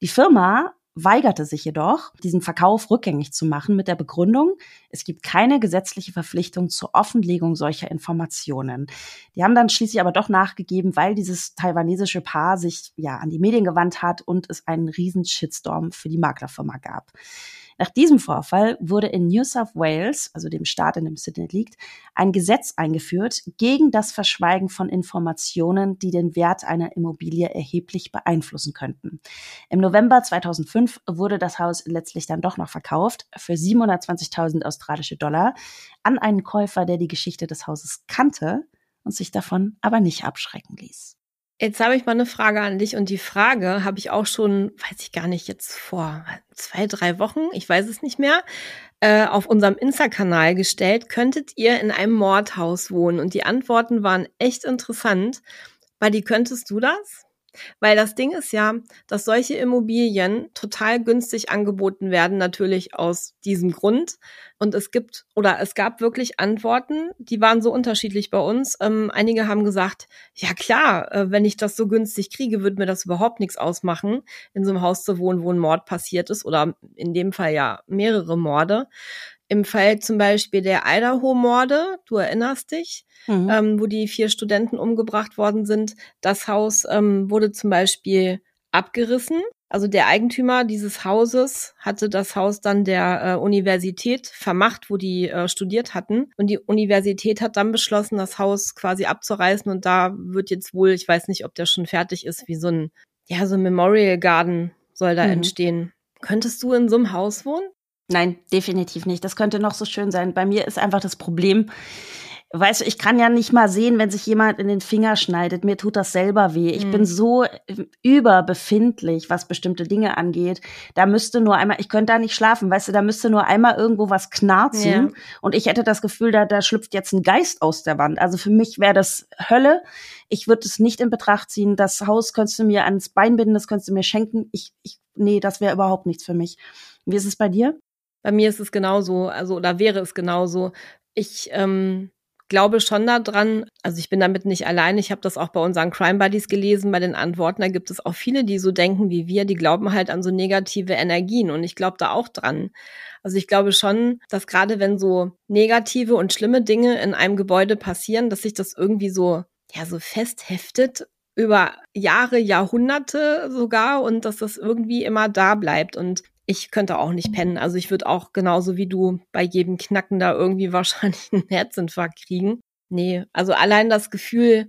Die Firma weigerte sich jedoch, diesen Verkauf rückgängig zu machen mit der Begründung, es gibt keine gesetzliche Verpflichtung zur Offenlegung solcher Informationen. Die haben dann schließlich aber doch nachgegeben, weil dieses taiwanesische Paar sich ja an die Medien gewandt hat und es einen riesen Shitstorm für die Maklerfirma gab. Nach diesem Vorfall wurde in New South Wales, also dem Staat, in dem Sydney liegt, ein Gesetz eingeführt gegen das Verschweigen von Informationen, die den Wert einer Immobilie erheblich beeinflussen könnten. Im November 2005 wurde das Haus letztlich dann doch noch verkauft für 720.000 australische Dollar an einen Käufer, der die Geschichte des Hauses kannte und sich davon aber nicht abschrecken ließ. Jetzt habe ich mal eine Frage an dich und die Frage habe ich auch schon, weiß ich gar nicht, jetzt vor zwei, drei Wochen, ich weiß es nicht mehr, äh, auf unserem Insta-Kanal gestellt. Könntet ihr in einem Mordhaus wohnen? Und die Antworten waren echt interessant. Weil die könntest du das? Weil das Ding ist ja, dass solche Immobilien total günstig angeboten werden, natürlich aus diesem Grund. Und es gibt oder es gab wirklich Antworten, die waren so unterschiedlich bei uns. Ähm, einige haben gesagt, ja klar, äh, wenn ich das so günstig kriege, würde mir das überhaupt nichts ausmachen, in so einem Haus zu wohnen, wo ein Mord passiert ist oder in dem Fall ja mehrere Morde. Im Fall zum Beispiel der Idaho-Morde, du erinnerst dich, mhm. ähm, wo die vier Studenten umgebracht worden sind. Das Haus ähm, wurde zum Beispiel abgerissen. Also der Eigentümer dieses Hauses hatte das Haus dann der äh, Universität vermacht, wo die äh, studiert hatten. Und die Universität hat dann beschlossen, das Haus quasi abzureißen. Und da wird jetzt wohl, ich weiß nicht, ob der schon fertig ist, wie so ein, ja, so ein Memorial Garden soll da mhm. entstehen. Könntest du in so einem Haus wohnen? Nein, definitiv nicht. Das könnte noch so schön sein. Bei mir ist einfach das Problem, weißt du, ich kann ja nicht mal sehen, wenn sich jemand in den Finger schneidet. Mir tut das selber weh. Ich mhm. bin so ähm, überbefindlich, was bestimmte Dinge angeht. Da müsste nur einmal, ich könnte da nicht schlafen, weißt du, da müsste nur einmal irgendwo was knarzen. Ja. Und ich hätte das Gefühl, da, da schlüpft jetzt ein Geist aus der Wand. Also für mich wäre das Hölle. Ich würde es nicht in Betracht ziehen. Das Haus könntest du mir ans Bein binden, das könntest du mir schenken. Ich, ich nee, das wäre überhaupt nichts für mich. Wie ist es bei dir? Bei mir ist es genauso, also oder wäre es genauso. Ich ähm, glaube schon daran, also ich bin damit nicht allein, ich habe das auch bei unseren Crime Buddies gelesen, bei den Antworten, da gibt es auch viele, die so denken wie wir, die glauben halt an so negative Energien und ich glaube da auch dran. Also ich glaube schon, dass gerade wenn so negative und schlimme Dinge in einem Gebäude passieren, dass sich das irgendwie so, ja, so festheftet über Jahre, Jahrhunderte sogar und dass das irgendwie immer da bleibt. Und ich könnte auch nicht pennen. Also ich würde auch genauso wie du bei jedem Knacken da irgendwie wahrscheinlich einen Herzinfarkt kriegen. Nee, also allein das Gefühl,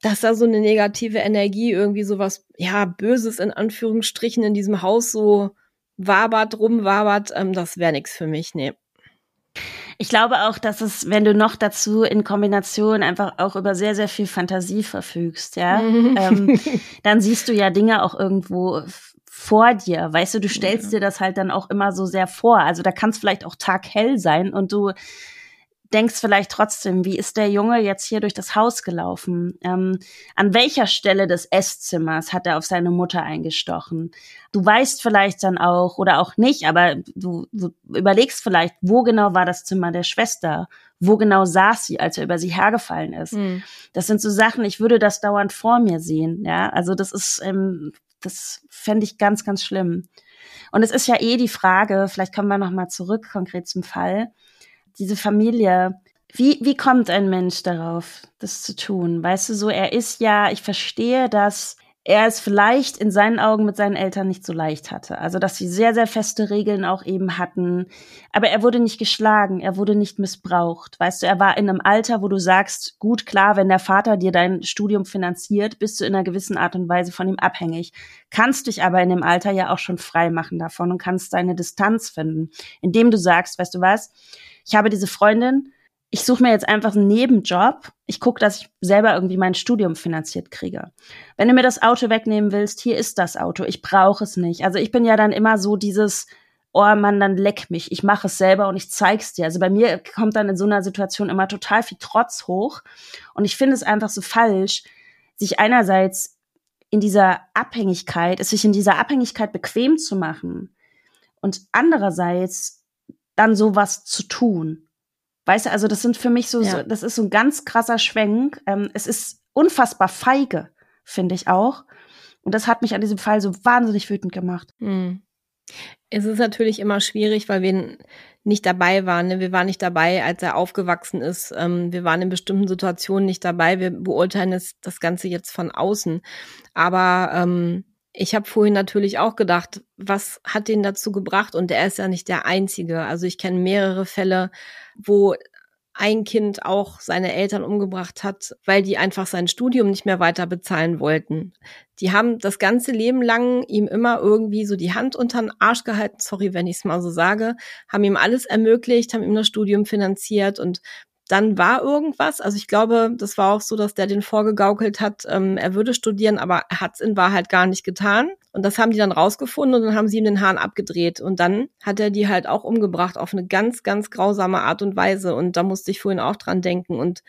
dass da so eine negative Energie irgendwie sowas, ja, Böses in Anführungsstrichen in diesem Haus so wabert, rumwabert, ähm, das wäre nichts für mich, nee. Ich glaube auch, dass es, wenn du noch dazu in Kombination einfach auch über sehr, sehr viel Fantasie verfügst, ja, ähm, dann siehst du ja Dinge auch irgendwo vor dir. Weißt du, du stellst ja. dir das halt dann auch immer so sehr vor. Also da kann es vielleicht auch taghell sein und du denkst vielleicht trotzdem, wie ist der Junge jetzt hier durch das Haus gelaufen? Ähm, an welcher Stelle des Esszimmers hat er auf seine Mutter eingestochen? Du weißt vielleicht dann auch oder auch nicht, aber du, du überlegst vielleicht, wo genau war das Zimmer der Schwester? Wo genau saß sie, als er über sie hergefallen ist? Mhm. Das sind so Sachen, ich würde das dauernd vor mir sehen. Ja, also das ist ähm, das fände ich ganz, ganz schlimm. Und es ist ja eh die Frage, vielleicht kommen wir noch mal zurück konkret zum Fall. Diese Familie, wie, wie kommt ein Mensch darauf, das zu tun? Weißt du, so, er ist ja, ich verstehe, dass er es vielleicht in seinen Augen mit seinen Eltern nicht so leicht hatte. Also, dass sie sehr, sehr feste Regeln auch eben hatten. Aber er wurde nicht geschlagen, er wurde nicht missbraucht. Weißt du, er war in einem Alter, wo du sagst, gut, klar, wenn der Vater dir dein Studium finanziert, bist du in einer gewissen Art und Weise von ihm abhängig. Kannst dich aber in dem Alter ja auch schon frei machen davon und kannst deine Distanz finden, indem du sagst, weißt du was, ich habe diese Freundin, ich suche mir jetzt einfach einen Nebenjob. Ich gucke, dass ich selber irgendwie mein Studium finanziert kriege. Wenn du mir das Auto wegnehmen willst, hier ist das Auto. Ich brauche es nicht. Also ich bin ja dann immer so dieses, oh Mann, dann leck mich. Ich mache es selber und ich zeig's dir. Also bei mir kommt dann in so einer Situation immer total viel Trotz hoch. Und ich finde es einfach so falsch, sich einerseits in dieser Abhängigkeit, es sich in dieser Abhängigkeit bequem zu machen und andererseits dann sowas zu tun. Weißt du, also das sind für mich so, ja. so das ist so ein ganz krasser Schwenk. Ähm, es ist unfassbar feige, finde ich auch. Und das hat mich an diesem Fall so wahnsinnig wütend gemacht. Hm. Es ist natürlich immer schwierig, weil wir nicht dabei waren. Ne? Wir waren nicht dabei, als er aufgewachsen ist. Ähm, wir waren in bestimmten Situationen nicht dabei. Wir beurteilen das, das Ganze jetzt von außen. Aber ähm, ich habe vorhin natürlich auch gedacht, was hat den dazu gebracht? Und er ist ja nicht der Einzige. Also ich kenne mehrere Fälle, wo ein Kind auch seine Eltern umgebracht hat, weil die einfach sein Studium nicht mehr weiter bezahlen wollten. Die haben das ganze Leben lang ihm immer irgendwie so die Hand unter den Arsch gehalten, sorry, wenn ich es mal so sage, haben ihm alles ermöglicht, haben ihm das Studium finanziert und dann war irgendwas. Also ich glaube, das war auch so, dass der den vorgegaukelt hat, ähm, er würde studieren, aber er hat es in Wahrheit gar nicht getan. Und das haben die dann rausgefunden und dann haben sie ihm den Hahn abgedreht. Und dann hat er die halt auch umgebracht auf eine ganz, ganz grausame Art und Weise. Und da musste ich vorhin auch dran denken. Und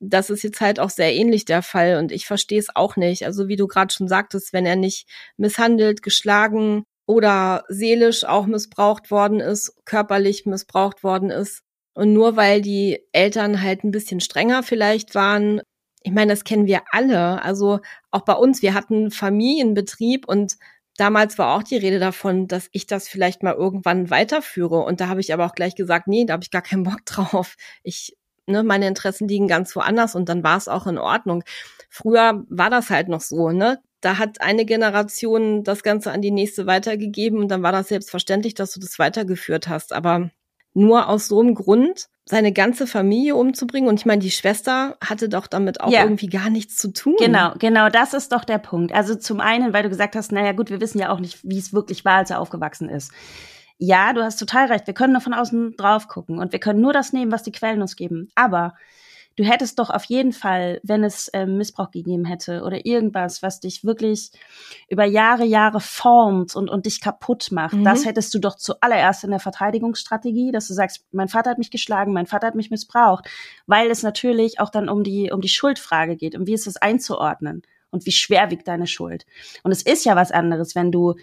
das ist jetzt halt auch sehr ähnlich der Fall. Und ich verstehe es auch nicht. Also wie du gerade schon sagtest, wenn er nicht misshandelt, geschlagen oder seelisch auch missbraucht worden ist, körperlich missbraucht worden ist, und nur weil die Eltern halt ein bisschen strenger vielleicht waren, ich meine, das kennen wir alle. Also auch bei uns, wir hatten Familienbetrieb und damals war auch die Rede davon, dass ich das vielleicht mal irgendwann weiterführe. Und da habe ich aber auch gleich gesagt, nee, da habe ich gar keinen Bock drauf. Ich, ne, meine Interessen liegen ganz woanders und dann war es auch in Ordnung. Früher war das halt noch so, ne? Da hat eine Generation das Ganze an die nächste weitergegeben und dann war das selbstverständlich, dass du das weitergeführt hast. Aber nur aus so einem Grund seine ganze Familie umzubringen. Und ich meine, die Schwester hatte doch damit auch ja. irgendwie gar nichts zu tun. Genau, genau, das ist doch der Punkt. Also zum einen, weil du gesagt hast, naja gut, wir wissen ja auch nicht, wie es wirklich war, als er aufgewachsen ist. Ja, du hast total recht. Wir können nur von außen drauf gucken und wir können nur das nehmen, was die Quellen uns geben. Aber du hättest doch auf jeden Fall, wenn es äh, Missbrauch gegeben hätte oder irgendwas, was dich wirklich über Jahre, Jahre formt und, und dich kaputt macht, mhm. das hättest du doch zuallererst in der Verteidigungsstrategie, dass du sagst, mein Vater hat mich geschlagen, mein Vater hat mich missbraucht, weil es natürlich auch dann um die, um die Schuldfrage geht, um wie ist es einzuordnen und wie schwer wiegt deine Schuld. Und es ist ja was anderes, wenn du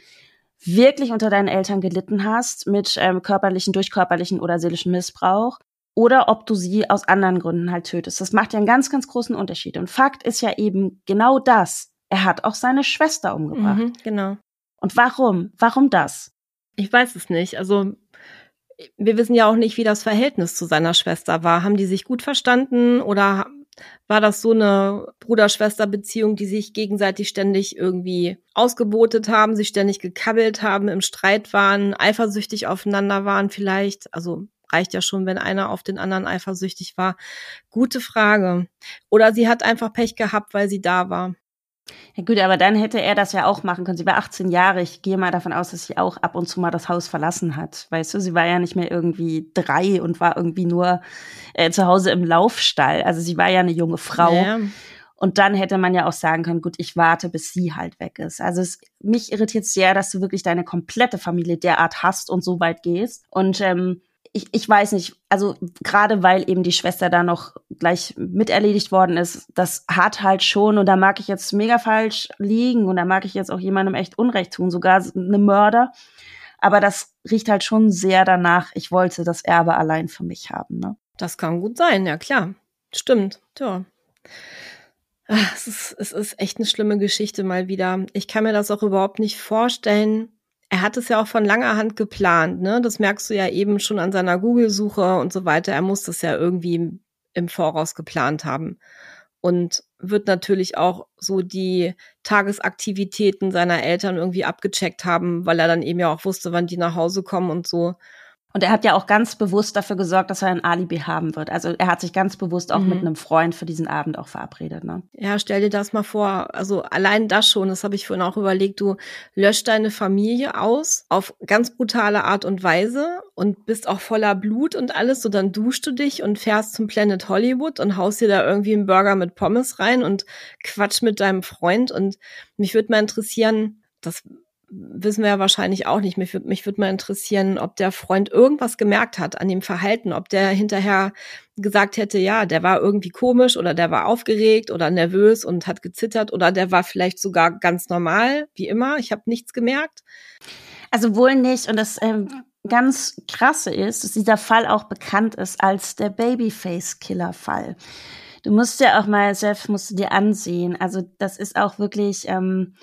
wirklich unter deinen Eltern gelitten hast mit ähm, körperlichen, durchkörperlichen oder seelischen Missbrauch oder ob du sie aus anderen Gründen halt tötest. Das macht ja einen ganz, ganz großen Unterschied. Und Fakt ist ja eben genau das. Er hat auch seine Schwester umgebracht. Mhm, genau. Und warum? Warum das? Ich weiß es nicht. Also wir wissen ja auch nicht, wie das Verhältnis zu seiner Schwester war. Haben die sich gut verstanden oder war das so eine Bruder-Schwester-Beziehung, die sich gegenseitig ständig irgendwie ausgebotet haben, sich ständig gekabbelt haben, im Streit waren, eifersüchtig aufeinander waren vielleicht? Also reicht ja schon, wenn einer auf den anderen eifersüchtig war. Gute Frage. Oder sie hat einfach Pech gehabt, weil sie da war. Ja gut, aber dann hätte er das ja auch machen können. Sie war 18 Jahre. Ich gehe mal davon aus, dass sie auch ab und zu mal das Haus verlassen hat. Weißt du, sie war ja nicht mehr irgendwie drei und war irgendwie nur äh, zu Hause im Laufstall. Also sie war ja eine junge Frau. Ja. Und dann hätte man ja auch sagen können, gut, ich warte, bis sie halt weg ist. Also es, mich irritiert sehr, dass du wirklich deine komplette Familie derart hast und so weit gehst. Und ähm, ich, ich weiß nicht, also gerade weil eben die Schwester da noch gleich miterledigt worden ist, das hat halt schon, und da mag ich jetzt mega falsch liegen und da mag ich jetzt auch jemandem echt Unrecht tun, sogar eine Mörder. Aber das riecht halt schon sehr danach, ich wollte das Erbe allein für mich haben. Ne? Das kann gut sein, ja klar. Stimmt, ja. Es ist, es ist echt eine schlimme Geschichte mal wieder. Ich kann mir das auch überhaupt nicht vorstellen, er hat es ja auch von langer Hand geplant, ne? Das merkst du ja eben schon an seiner Google-Suche und so weiter. Er muss das ja irgendwie im Voraus geplant haben. Und wird natürlich auch so die Tagesaktivitäten seiner Eltern irgendwie abgecheckt haben, weil er dann eben ja auch wusste, wann die nach Hause kommen und so. Und er hat ja auch ganz bewusst dafür gesorgt, dass er ein Alibi haben wird. Also er hat sich ganz bewusst auch mhm. mit einem Freund für diesen Abend auch verabredet. Ne? Ja, stell dir das mal vor. Also allein das schon, das habe ich vorhin auch überlegt. Du löscht deine Familie aus auf ganz brutale Art und Weise und bist auch voller Blut und alles. So dann duschst du dich und fährst zum Planet Hollywood und haust dir da irgendwie einen Burger mit Pommes rein und quatsch mit deinem Freund. Und mich würde mal interessieren, das wissen wir ja wahrscheinlich auch nicht. Mich, mich würde mal interessieren, ob der Freund irgendwas gemerkt hat an dem Verhalten, ob der hinterher gesagt hätte, ja, der war irgendwie komisch oder der war aufgeregt oder nervös und hat gezittert oder der war vielleicht sogar ganz normal, wie immer. Ich habe nichts gemerkt. Also wohl nicht. Und das ähm, ganz krasse ist, dass dieser Fall auch bekannt ist als der Babyface-Killer-Fall. Du musst ja auch mal selbst musst du dir ansehen. Also das ist auch wirklich ähm,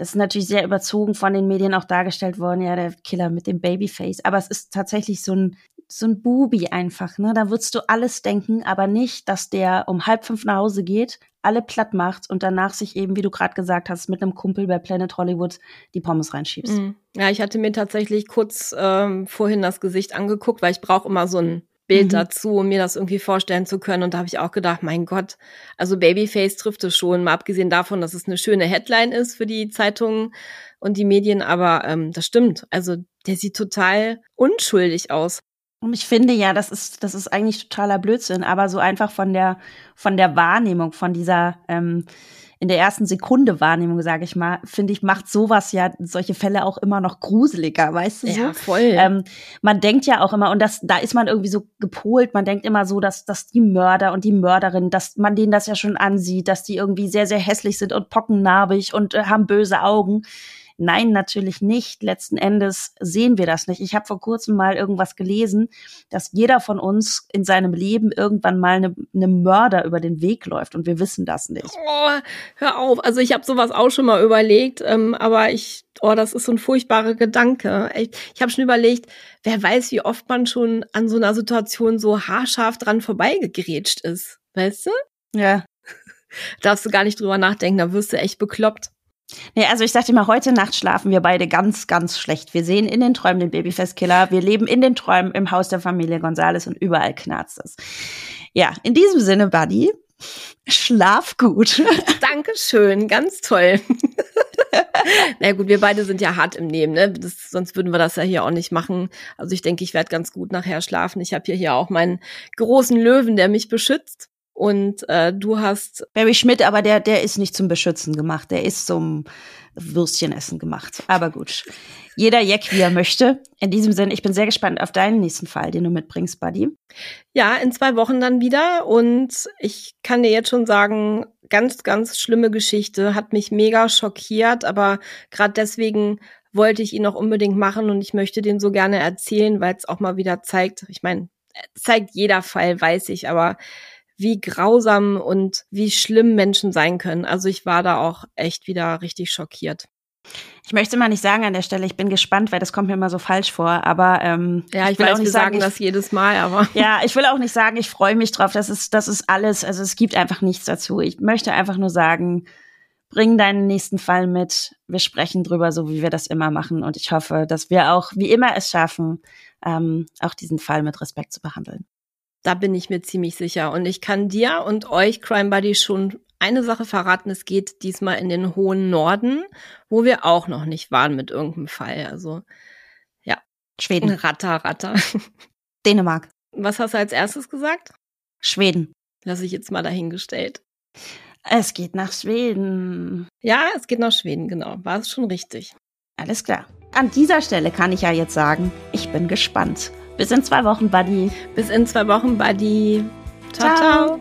das ist natürlich sehr überzogen von den Medien auch dargestellt worden, ja, der Killer mit dem Babyface. Aber es ist tatsächlich so ein so ein Bubi einfach, ne? Da würdest du alles denken, aber nicht, dass der um halb fünf nach Hause geht, alle platt macht und danach sich eben, wie du gerade gesagt hast, mit einem Kumpel bei Planet Hollywood die Pommes reinschiebst. Mhm. Ja, ich hatte mir tatsächlich kurz ähm, vorhin das Gesicht angeguckt, weil ich brauche immer so ein Bild mhm. dazu, um mir das irgendwie vorstellen zu können. Und da habe ich auch gedacht, mein Gott, also Babyface trifft es schon, mal abgesehen davon, dass es eine schöne Headline ist für die Zeitungen und die Medien, aber ähm, das stimmt. Also der sieht total unschuldig aus. Und ich finde ja, das ist, das ist eigentlich totaler Blödsinn, aber so einfach von der, von der Wahrnehmung, von dieser, ähm, in der ersten Sekunde Wahrnehmung, sage ich mal, finde ich, macht sowas ja solche Fälle auch immer noch gruseliger, weißt du so? Ja, voll. Ähm, man denkt ja auch immer, und das, da ist man irgendwie so gepolt, man denkt immer so, dass, dass die Mörder und die Mörderin, dass man denen das ja schon ansieht, dass die irgendwie sehr, sehr hässlich sind und pockennarbig und äh, haben böse Augen. Nein, natürlich nicht. Letzten Endes sehen wir das nicht. Ich habe vor kurzem mal irgendwas gelesen, dass jeder von uns in seinem Leben irgendwann mal eine, eine Mörder über den Weg läuft und wir wissen das nicht. Oh, hör auf. Also ich habe sowas auch schon mal überlegt, ähm, aber ich, oh, das ist so ein furchtbarer Gedanke. Ich, ich habe schon überlegt, wer weiß, wie oft man schon an so einer Situation so haarscharf dran vorbeigegrätscht ist. Weißt du? Ja. Darfst du gar nicht drüber nachdenken, da wirst du echt bekloppt. Nee, also ich sagte mal, heute Nacht schlafen wir beide ganz, ganz schlecht. Wir sehen in den Träumen den Babyfestkiller. Wir leben in den Träumen im Haus der Familie Gonzales und überall knarzt es. Ja, in diesem Sinne, Buddy, schlaf gut. Dankeschön, ganz toll. Na gut, wir beide sind ja hart im Nehmen, ne? Das, sonst würden wir das ja hier auch nicht machen. Also ich denke, ich werde ganz gut nachher schlafen. Ich habe hier, hier auch meinen großen Löwen, der mich beschützt. Und äh, du hast. Barry Schmidt, aber der, der ist nicht zum Beschützen gemacht. Der ist zum Würstchenessen gemacht. Aber gut. Jeder Jack, wie er möchte. In diesem Sinne, ich bin sehr gespannt auf deinen nächsten Fall, den du mitbringst, Buddy. Ja, in zwei Wochen dann wieder. Und ich kann dir jetzt schon sagen, ganz, ganz schlimme Geschichte. Hat mich mega schockiert. Aber gerade deswegen wollte ich ihn auch unbedingt machen und ich möchte den so gerne erzählen, weil es auch mal wieder zeigt. Ich meine, zeigt jeder Fall, weiß ich, aber wie grausam und wie schlimm Menschen sein können. Also ich war da auch echt wieder richtig schockiert. Ich möchte mal nicht sagen an der Stelle, ich bin gespannt, weil das kommt mir immer so falsch vor. Aber ähm, ja, ich, ich will weiß, auch nicht sagen, ich, das jedes Mal, aber ja, ich will auch nicht sagen, ich freue mich drauf. Das ist das ist alles. Also es gibt einfach nichts dazu. Ich möchte einfach nur sagen, bring deinen nächsten Fall mit. Wir sprechen drüber, so wie wir das immer machen. Und ich hoffe, dass wir auch wie immer es schaffen, ähm, auch diesen Fall mit Respekt zu behandeln. Da bin ich mir ziemlich sicher. Und ich kann dir und euch, Crime Buddy, schon eine Sache verraten. Es geht diesmal in den hohen Norden, wo wir auch noch nicht waren mit irgendeinem Fall. Also, ja. Schweden. Ratter, Ratter. Dänemark. Was hast du als erstes gesagt? Schweden. Lass ich jetzt mal dahingestellt. Es geht nach Schweden. Ja, es geht nach Schweden, genau. War es schon richtig. Alles klar. An dieser Stelle kann ich ja jetzt sagen, ich bin gespannt. Bis in zwei Wochen, Buddy. Bis in zwei Wochen, Buddy. ciao. ciao. ciao.